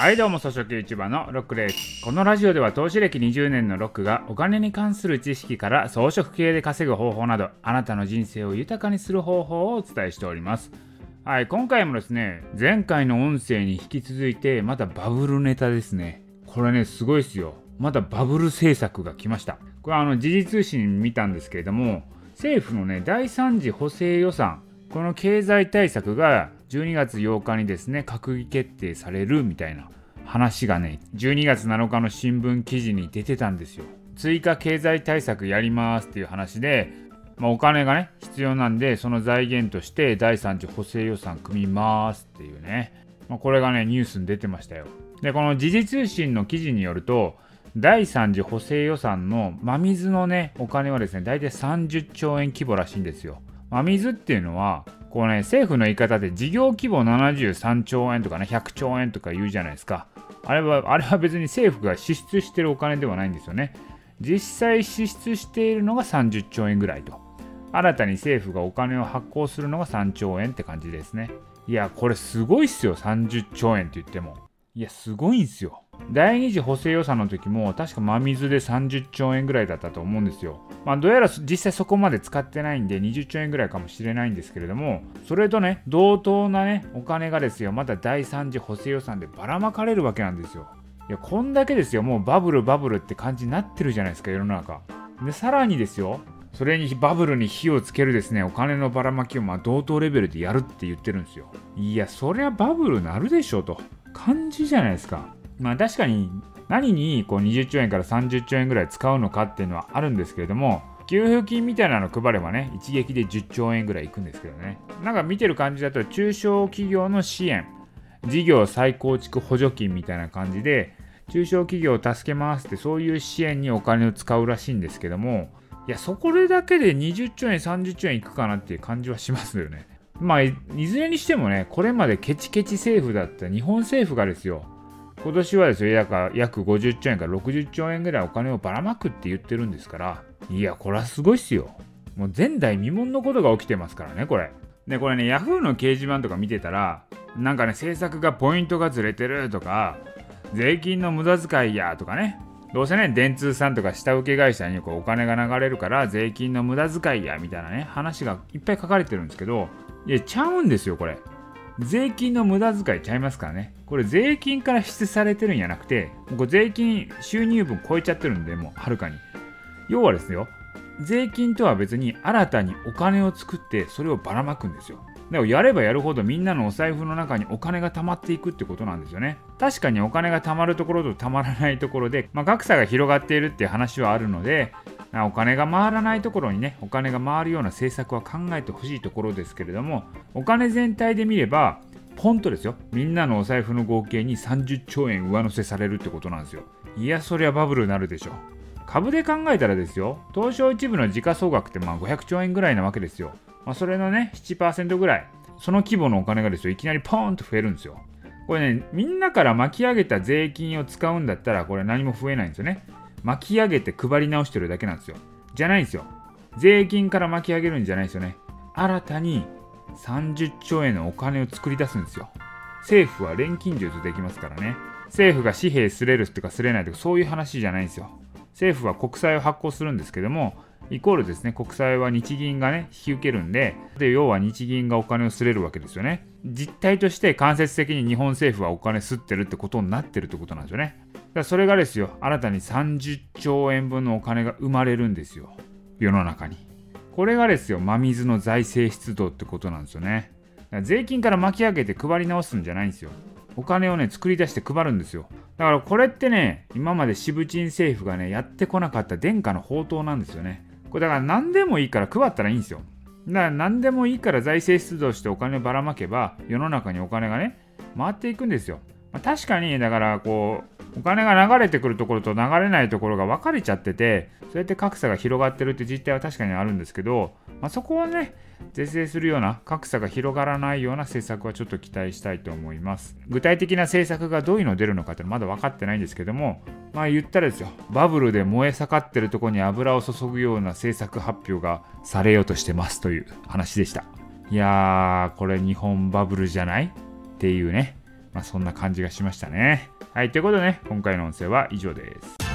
はいどうも、草食 YouTuber のロックです。このラジオでは投資歴20年のロックがお金に関する知識から装飾系で稼ぐ方法など、あなたの人生を豊かにする方法をお伝えしております。はい、今回もですね、前回の音声に引き続いて、またバブルネタですね。これね、すごいですよ。またバブル政策が来ました。これあの時事通信見たんですけれども、政府のね、第3次補正予算、この経済対策が12月8日にですね、閣議決定されるみたいな話がね、12月7日の新聞記事に出てたんですよ。追加経済対策やりますっていう話で、まあ、お金がね、必要なんで、その財源として第3次補正予算組みますっていうね、まあ、これがね、ニュースに出てましたよ。で、この時事通信の記事によると、第3次補正予算の真水のね、お金はですね、大体30兆円規模らしいんですよ。真水っていうのは、こうね、政府の言い方で事業規模73兆円とかね、100兆円とか言うじゃないですか。あれは、あれは別に政府が支出してるお金ではないんですよね。実際支出しているのが30兆円ぐらいと。新たに政府がお金を発行するのが3兆円って感じですね。いや、これすごいっすよ、30兆円って言っても。いや、すごいんすよ。第2次補正予算の時も確か真水で30兆円ぐらいだったと思うんですよ。まあどうやら実際そこまで使ってないんで20兆円ぐらいかもしれないんですけれども、それとね、同等なね、お金がですよ、また第3次補正予算でばらまかれるわけなんですよ。いや、こんだけですよ、もうバブルバブルって感じになってるじゃないですか、世の中。で、さらにですよ、それにバブルに火をつけるですね、お金のばらまきをま同等レベルでやるって言ってるんですよ。いや、そりゃバブルなるでしょと。感じじゃないですか。まあ確かに何にこう20兆円から30兆円ぐらい使うのかっていうのはあるんですけれども、給付金みたいなの配ればね、一撃で10兆円ぐらいいくんですけどね。なんか見てる感じだと、中小企業の支援、事業再構築補助金みたいな感じで、中小企業を助けますって、そういう支援にお金を使うらしいんですけども、いや、そこだけで20兆円、30兆円いくかなっていう感じはしますよね。まあい、ずれにしてもね、これまでケチケチ政府だった日本政府がですよ、今年はですよ、約50兆円から60兆円ぐらいお金をばらまくって言ってるんですから、いや、これはすごいっすよ。もう前代未聞のことが起きてますからね、これ。で、これね、Yahoo の掲示板とか見てたら、なんかね、政策がポイントがずれてるとか、税金の無駄遣いやとかね、どうせね、電通さんとか下請け会社にこうお金が流れるから税金の無駄遣いやみたいなね、話がいっぱい書かれてるんですけど、いや、ちゃうんですよ、これ。税金の無駄遣いちゃいますからね。これ税金から支出されてるんじゃなくて、これ税金収入分超えちゃってるんで、もうはるかに。要はですよ、税金とは別に新たにお金を作ってそれをばらまくんですよ。だからやればやるほどみんなのお財布の中にお金が貯まっていくってことなんですよね。確かにお金が貯まるところと貯まらないところで、まあ、格差が広がっているっていう話はあるので、お金が回らないところにね、お金が回るような政策は考えてほしいところですけれども、お金全体で見れば、ポンとですよ、みんなのお財布の合計に30兆円上乗せされるってことなんですよ。いや、そりゃバブルになるでしょ。株で考えたらですよ、東証一部の時価総額ってまあ500兆円ぐらいなわけですよ。まあ、それのね、7%ぐらい、その規模のお金がですよ、いきなりポーンと増えるんですよ。これね、みんなから巻き上げた税金を使うんだったら、これ何も増えないんですよね。巻き上げて配り直してるだけなんですよ。じゃないんですよ。税金から巻き上げるんじゃないですよね。新たに30兆円のお金を作り出すんですよ。政府は錬金術できますからね。政府が紙幣すれるとかすれないとかそういう話じゃないんですよ。政府は国債を発行するんですけども、イコールですね、国債は日銀がね、引き受けるんで、で要は日銀がお金をすれるわけですよね。実態として間接的に日本政府はお金すってるってことになってるってことなんですよね。だそれがですよ、新たに30兆円分のお金が生まれるんですよ。世の中に。これがですよ、真水の財政出動ってことなんですよね。税金から巻き上げて配り直すんじゃないんですよ。お金をね、作り出して配るんですよ。だからこれってね、今まで渋鎮政府がね、やってこなかった殿下の宝刀なんですよね。これだから何でもいいから配ったらいいんですよ。だから何でもいいから財政出動してお金をばらまけば、世の中にお金がね、回っていくんですよ。まあ、確かに、だからこう、お金が流れてくるところと流れないところが分かれちゃっててそうやって格差が広がってるって実態は確かにあるんですけど、まあ、そこはね是正するような格差が広がらないような政策はちょっと期待したいと思います。具体的な政策がどういうの出るのかってまだ分かってないんですけどもまあ言ったらですよ。バブルで燃え盛ってるとこに油を注ぐような政策発表がされようとしてますという話でした。いやーこれ日本バブルじゃない？っていうね。まあ、そんな感じがしましたね。はい、ということでね、今回の音声は以上です。